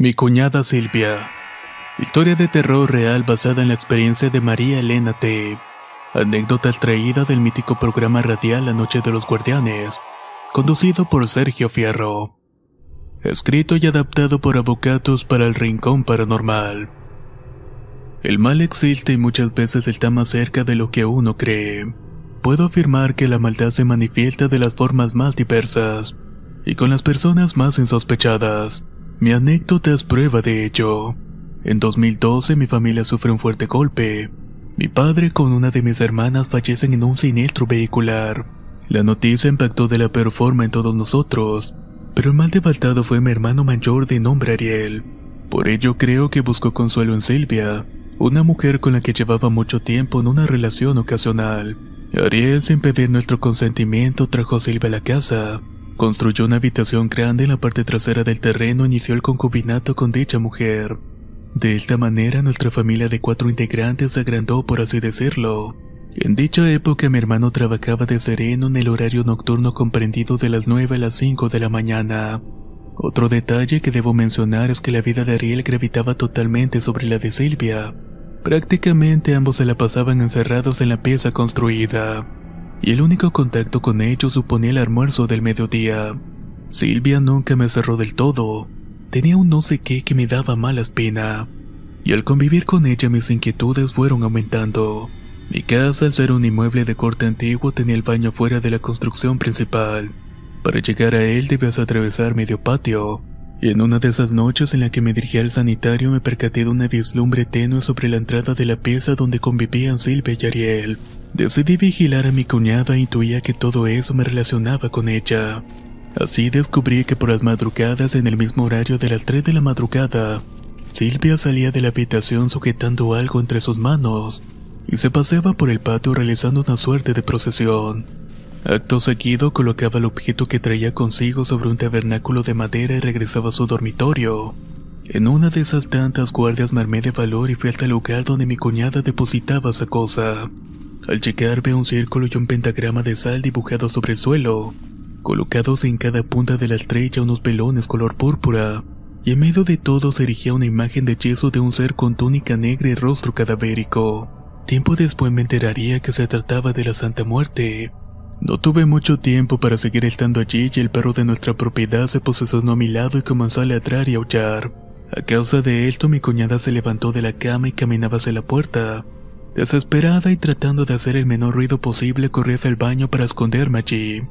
Mi cuñada Silvia. Historia de terror real basada en la experiencia de María Elena T. Anécdota traída del mítico programa radial La Noche de los Guardianes, conducido por Sergio Fierro. Escrito y adaptado por Avocatos para el Rincón Paranormal. El mal existe y muchas veces está más cerca de lo que uno cree. Puedo afirmar que la maldad se manifiesta de las formas más diversas y con las personas más insospechadas. Mi anécdota es prueba de ello. En 2012 mi familia sufre un fuerte golpe. Mi padre con una de mis hermanas fallecen en un siniestro vehicular. La noticia impactó de la peor en todos nosotros, pero el mal devastado fue mi hermano mayor de nombre Ariel. Por ello creo que buscó consuelo en Silvia, una mujer con la que llevaba mucho tiempo en una relación ocasional. Ariel, sin pedir nuestro consentimiento, trajo a Silvia a la casa. Construyó una habitación grande en la parte trasera del terreno e inició el concubinato con dicha mujer. De esta manera nuestra familia de cuatro integrantes se agrandó por así decirlo. En dicha época mi hermano trabajaba de sereno en el horario nocturno comprendido de las 9 a las 5 de la mañana. Otro detalle que debo mencionar es que la vida de Ariel gravitaba totalmente sobre la de Silvia. Prácticamente ambos se la pasaban encerrados en la pieza construida y el único contacto con ellos suponía el almuerzo del mediodía. Silvia nunca me cerró del todo. Tenía un no sé qué que me daba mala espina. Y al convivir con ella mis inquietudes fueron aumentando. Mi casa, al ser un inmueble de corte antiguo, tenía el baño fuera de la construcción principal. Para llegar a él debías atravesar medio patio. Y en una de esas noches en la que me dirigí al sanitario me percaté de una vislumbre tenue sobre la entrada de la pieza donde convivían Silvia y Ariel. Decidí vigilar a mi cuñada e intuía que todo eso me relacionaba con ella. Así descubrí que por las madrugadas, en el mismo horario de las 3 de la madrugada, Silvia salía de la habitación sujetando algo entre sus manos y se paseaba por el patio realizando una suerte de procesión. Acto seguido colocaba el objeto que traía consigo sobre un tabernáculo de madera y regresaba a su dormitorio. En una de esas tantas guardias me armé de valor y fui hasta el lugar donde mi cuñada depositaba esa cosa. Al llegar veo un círculo y un pentagrama de sal dibujado sobre el suelo, colocados en cada punta de la estrella unos velones color púrpura, y en medio de todo se erigía una imagen de yeso de un ser con túnica negra y rostro cadavérico. Tiempo después me enteraría que se trataba de la Santa Muerte. No tuve mucho tiempo para seguir estando allí y el perro de nuestra propiedad se posesionó a mi lado y comenzó a ladrar y aullar. A causa de esto mi cuñada se levantó de la cama y caminaba hacia la puerta. Desesperada y tratando de hacer el menor ruido posible, corrí hacia el baño para esconderme allí.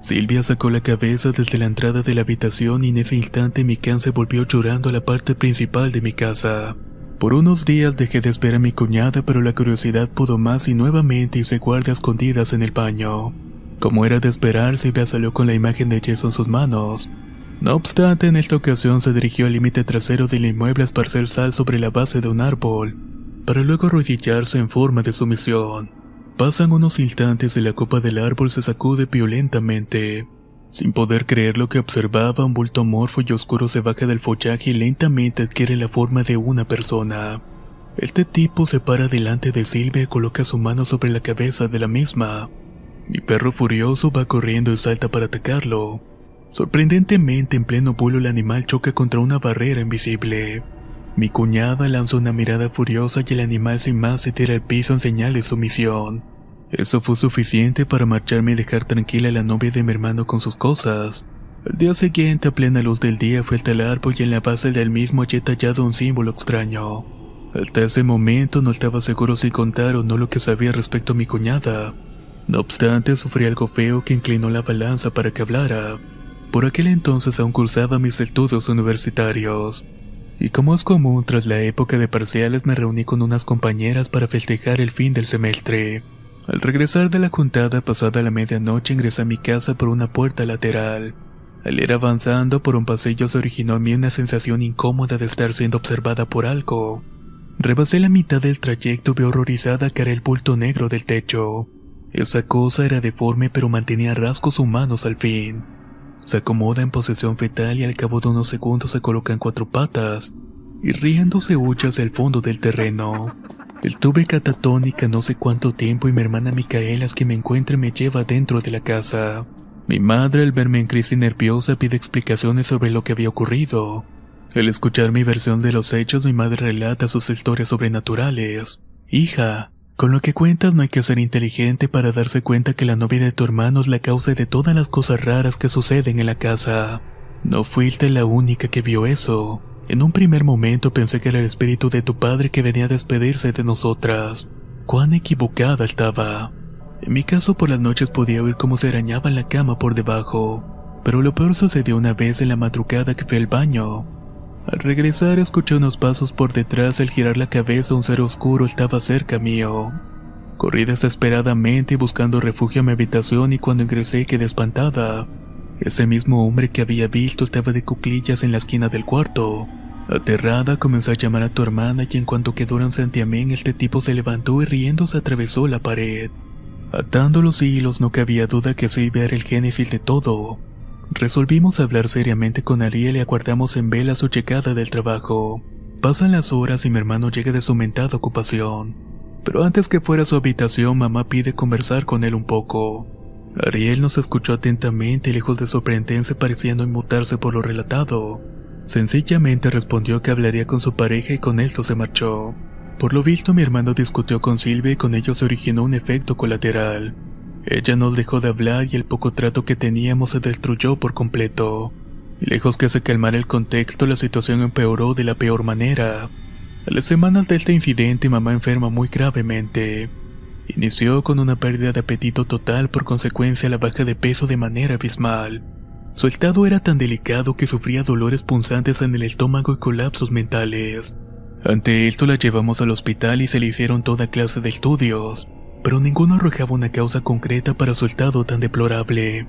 Silvia sacó la cabeza desde la entrada de la habitación y en ese instante mi can se volvió llorando a la parte principal de mi casa. Por unos días dejé de esperar a mi cuñada, pero la curiosidad pudo más y nuevamente hice guardia escondidas en el baño. Como era de esperar, Silvia salió con la imagen de yeso en sus manos. No obstante, en esta ocasión se dirigió al límite trasero del inmueble a esparcer sal sobre la base de un árbol, para luego arrodillarse en forma de sumisión. Pasan unos instantes y la copa del árbol se sacude violentamente. Sin poder creer lo que observaba, un bulto amorfo y oscuro se baja del follaje y lentamente adquiere la forma de una persona. Este tipo se para delante de Silvia y coloca su mano sobre la cabeza de la misma. Mi perro furioso va corriendo y salta para atacarlo. Sorprendentemente, en pleno vuelo el animal choca contra una barrera invisible. Mi cuñada lanza una mirada furiosa y el animal sin más se tira al piso en señal de sumisión. Eso fue suficiente para marcharme y dejar tranquila a la novia de mi hermano con sus cosas. Al día siguiente, a plena luz del día, fue el árbol y en la base del mismo hallé tallado un símbolo extraño. Hasta ese momento no estaba seguro si contar o no lo que sabía respecto a mi cuñada. No obstante, sufrí algo feo que inclinó la balanza para que hablara. Por aquel entonces aún cursaba mis estudios universitarios. Y como es común, tras la época de parciales me reuní con unas compañeras para festejar el fin del semestre. Al regresar de la juntada pasada la medianoche ingresé a mi casa por una puerta lateral. Al ir avanzando por un pasillo se originó en mí una sensación incómoda de estar siendo observada por algo. Rebasé la mitad del trayecto y vi horrorizada que era el bulto negro del techo. Esa cosa era deforme pero mantenía rasgos humanos al fin. Se acomoda en posición fetal y al cabo de unos segundos se coloca en cuatro patas y riéndose huye hacia el fondo del terreno. Estuve catatónica no sé cuánto tiempo y mi hermana Micaela es que me encuentra me lleva dentro de la casa. Mi madre al verme en crisis nerviosa pide explicaciones sobre lo que había ocurrido. Al escuchar mi versión de los hechos mi madre relata sus historias sobrenaturales. Hija, con lo que cuentas no hay que ser inteligente para darse cuenta que la novia de tu hermano es la causa de todas las cosas raras que suceden en la casa. No fuiste la única que vio eso. En un primer momento pensé que era el espíritu de tu padre que venía a despedirse de nosotras. Cuán equivocada estaba. En mi caso por las noches podía oír cómo se arañaba la cama por debajo, pero lo peor sucedió una vez en la madrugada que fui al baño. Al regresar escuché unos pasos por detrás al girar la cabeza un ser oscuro estaba cerca mío. Corrí desesperadamente buscando refugio en mi habitación y cuando ingresé quedé espantada. Ese mismo hombre que había visto estaba de cuclillas en la esquina del cuarto. Aterrada comencé a llamar a tu hermana y en cuanto quedó un santiamén este tipo se levantó y riendo se atravesó la pared. Atando los hilos no cabía duda que a ver el génesis de todo. Resolvimos hablar seriamente con Ariel y aguardamos en vela su llegada del trabajo. Pasan las horas y mi hermano llega de su mentada ocupación. Pero antes que fuera a su habitación mamá pide conversar con él un poco. Ariel nos escuchó atentamente y lejos de sorprenderse parecía no inmutarse por lo relatado. Sencillamente respondió que hablaría con su pareja y con esto se marchó. Por lo visto mi hermano discutió con Silvia y con ello se originó un efecto colateral. Ella nos dejó de hablar y el poco trato que teníamos se destruyó por completo. Lejos que se calmara el contexto, la situación empeoró de la peor manera. A las semanas de este incidente, mamá enferma muy gravemente. Inició con una pérdida de apetito total por consecuencia la baja de peso de manera abismal. Su estado era tan delicado que sufría dolores punzantes en el estómago y colapsos mentales. Ante esto la llevamos al hospital y se le hicieron toda clase de estudios, pero ninguno arrojaba una causa concreta para su estado tan deplorable.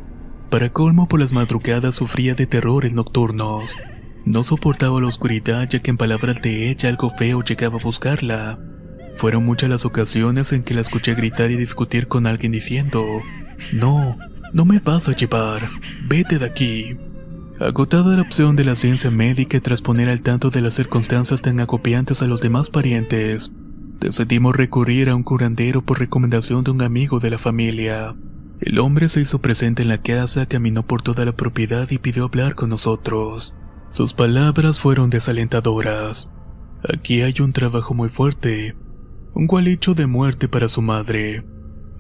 Para colmo por las madrugadas sufría de terrores nocturnos. No soportaba la oscuridad ya que en palabras de ella algo feo llegaba a buscarla. Fueron muchas las ocasiones en que la escuché gritar y discutir con alguien diciendo, No, no me vas a llevar, vete de aquí. Agotada la opción de la ciencia médica tras poner al tanto de las circunstancias tan agobiantes a los demás parientes, decidimos recurrir a un curandero por recomendación de un amigo de la familia. El hombre se hizo presente en la casa, caminó por toda la propiedad y pidió hablar con nosotros. Sus palabras fueron desalentadoras. Aquí hay un trabajo muy fuerte, un gualicho de muerte para su madre.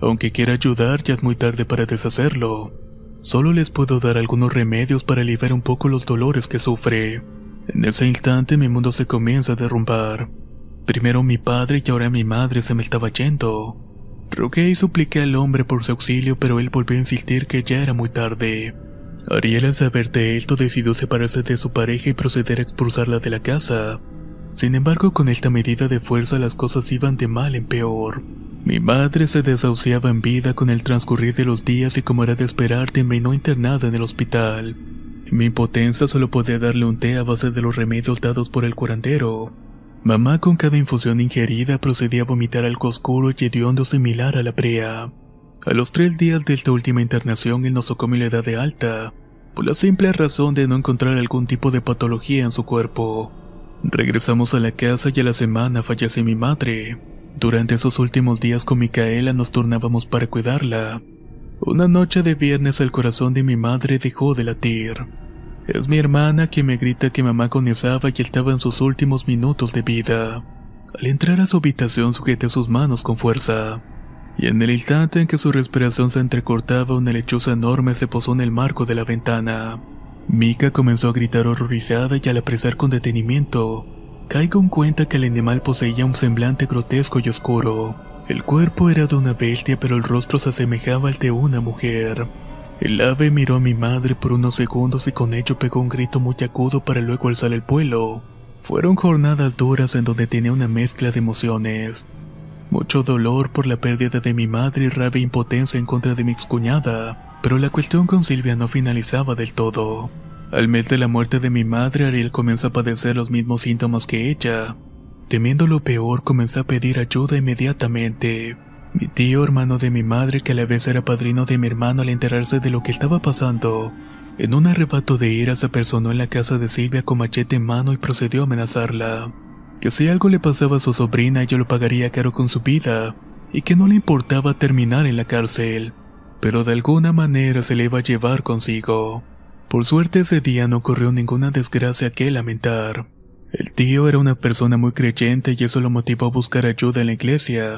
Aunque quiera ayudar, ya es muy tarde para deshacerlo. Solo les puedo dar algunos remedios para aliviar un poco los dolores que sufre. En ese instante mi mundo se comienza a derrumbar. Primero mi padre y ahora mi madre se me estaba yendo. Rogué y supliqué al hombre por su auxilio, pero él volvió a insistir que ya era muy tarde. Ariel al saber de esto decidió separarse de su pareja y proceder a expulsarla de la casa. Sin embargo, con esta medida de fuerza las cosas iban de mal en peor. Mi madre se desahuciaba en vida con el transcurrir de los días y como era de esperar terminó internada en el hospital. mi impotencia solo podía darle un té a base de los remedios dados por el curandero. Mamá con cada infusión ingerida procedía a vomitar algo oscuro y hediondo similar a la prea. A los tres días de esta última internación él nosocomio la edad de alta, por la simple razón de no encontrar algún tipo de patología en su cuerpo. Regresamos a la casa y a la semana fallece mi madre. Durante esos últimos días con Micaela nos turnábamos para cuidarla. Una noche de viernes el corazón de mi madre dejó de latir. Es mi hermana quien me grita que mamá agonizaba y estaba en sus últimos minutos de vida. Al entrar a su habitación sujeté sus manos con fuerza, y en el instante en que su respiración se entrecortaba una lechuza enorme se posó en el marco de la ventana. Mika comenzó a gritar horrorizada y al apresar con detenimiento, Caigo en cuenta que el animal poseía un semblante grotesco y oscuro. El cuerpo era de una bestia pero el rostro se asemejaba al de una mujer. El ave miró a mi madre por unos segundos y con ello pegó un grito muy agudo para luego alzar el vuelo. Fueron jornadas duras en donde tenía una mezcla de emociones. Mucho dolor por la pérdida de mi madre y rabia e impotencia en contra de mi excuñada, pero la cuestión con Silvia no finalizaba del todo. Al mes de la muerte de mi madre, Ariel comenzó a padecer los mismos síntomas que ella. Temiendo lo peor, comenzó a pedir ayuda inmediatamente. Mi tío, hermano de mi madre, que a la vez era padrino de mi hermano al enterarse de lo que estaba pasando, en un arrebato de ira se personó en la casa de Silvia con machete en mano y procedió a amenazarla. Que si algo le pasaba a su sobrina ella lo pagaría caro con su vida, y que no le importaba terminar en la cárcel, pero de alguna manera se le iba a llevar consigo. Por suerte ese día no ocurrió ninguna desgracia que lamentar. El tío era una persona muy creyente y eso lo motivó a buscar ayuda en la iglesia.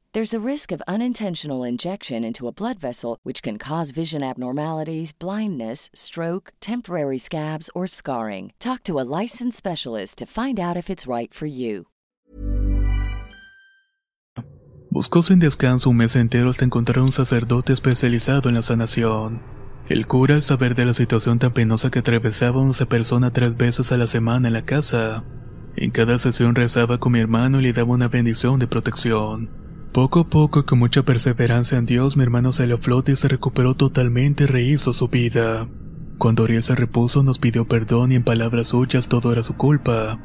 There's a risk of unintentional injection into a blood vessel, which can cause vision abnormalities, blindness, stroke, temporary scabs, or scarring. Talk to a licensed specialist to find out if it's right for you. Buscó sin descanso un mes entero hasta encontrar un sacerdote especializado en la sanación. El cura, al saber de la situación tan penosa que atravesaba, una persona tres veces a la semana en la casa. En cada sesión rezaba con mi hermano y le daba una bendición de protección. Poco a poco, con mucha perseverancia en Dios, mi hermano se le flote y se recuperó totalmente y rehizo su vida. Cuando Ariel se repuso, nos pidió perdón y en palabras suyas todo era su culpa,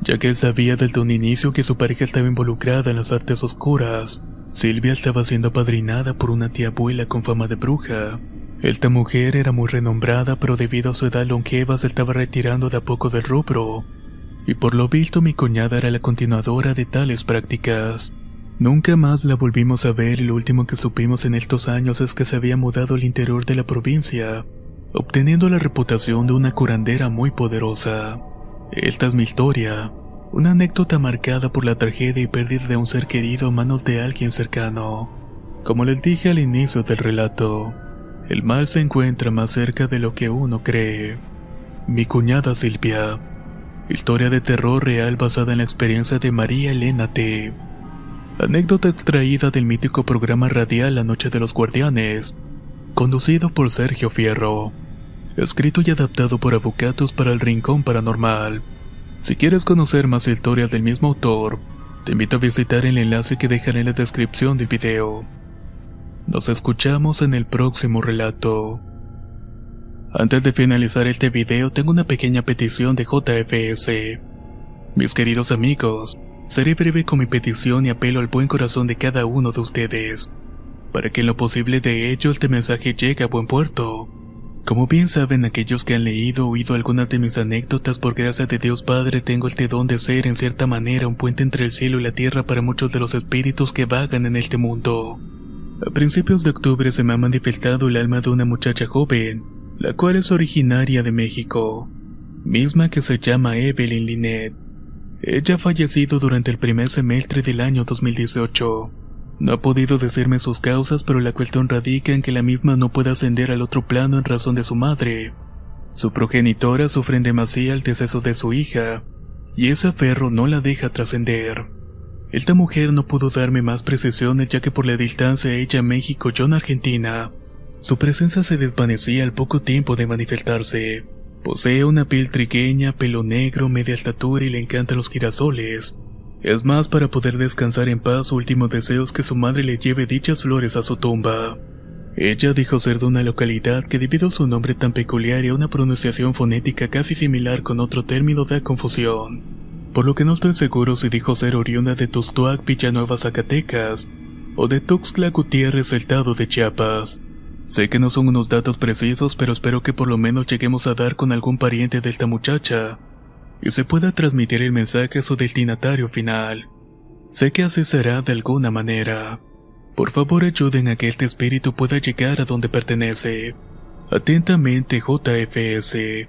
ya que él sabía desde un inicio que su pareja estaba involucrada en las artes oscuras. Silvia estaba siendo apadrinada por una tía abuela con fama de bruja. Esta mujer era muy renombrada, pero debido a su edad longeva se estaba retirando de a poco del rubro. Y por lo visto mi cuñada era la continuadora de tales prácticas. Nunca más la volvimos a ver y lo último que supimos en estos años es que se había mudado al interior de la provincia, obteniendo la reputación de una curandera muy poderosa. Esta es mi historia, una anécdota marcada por la tragedia y pérdida de un ser querido a manos de alguien cercano. Como les dije al inicio del relato, el mal se encuentra más cerca de lo que uno cree. Mi cuñada Silvia. Historia de terror real basada en la experiencia de María Elena T. Anécdota extraída del mítico programa radial La Noche de los Guardianes, conducido por Sergio Fierro. Escrito y adaptado por Avocatos para el Rincón Paranormal. Si quieres conocer más historias del mismo autor, te invito a visitar el enlace que dejaré en la descripción del video. Nos escuchamos en el próximo relato. Antes de finalizar este video tengo una pequeña petición de JFS. Mis queridos amigos, Seré breve con mi petición y apelo al buen corazón de cada uno de ustedes, para que en lo posible de ello este mensaje llegue a buen puerto. Como bien saben aquellos que han leído o oído algunas de mis anécdotas, por gracia de Dios Padre tengo este don de ser en cierta manera un puente entre el cielo y la tierra para muchos de los espíritus que vagan en este mundo. A principios de octubre se me ha manifestado el alma de una muchacha joven, la cual es originaria de México, misma que se llama Evelyn Linet. Ella ha fallecido durante el primer semestre del año 2018. No ha podido decirme sus causas, pero la cuestión radica en que la misma no puede ascender al otro plano en razón de su madre. Su progenitora sufre en demasía el deceso de su hija, y ese aferro no la deja trascender. Esta mujer no pudo darme más precisiones ya que por la distancia ella en México yo en Argentina, su presencia se desvanecía al poco tiempo de manifestarse. Posee una piel trigueña, pelo negro, media estatura y le encantan los girasoles. Es más, para poder descansar en paz, su último deseo es que su madre le lleve dichas flores a su tumba. Ella dijo ser de una localidad que debido a su nombre tan peculiar y a una pronunciación fonética casi similar con otro término da confusión. Por lo que no estoy seguro si dijo ser oriunda de Tuxtlac, Villanueva, Zacatecas, o de Tuxtla Gutiérrez, Estado de Chiapas. Sé que no son unos datos precisos, pero espero que por lo menos lleguemos a dar con algún pariente de esta muchacha y se pueda transmitir el mensaje a su destinatario final. Sé que así será de alguna manera. Por favor ayuden a que este espíritu pueda llegar a donde pertenece. Atentamente JFS.